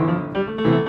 Música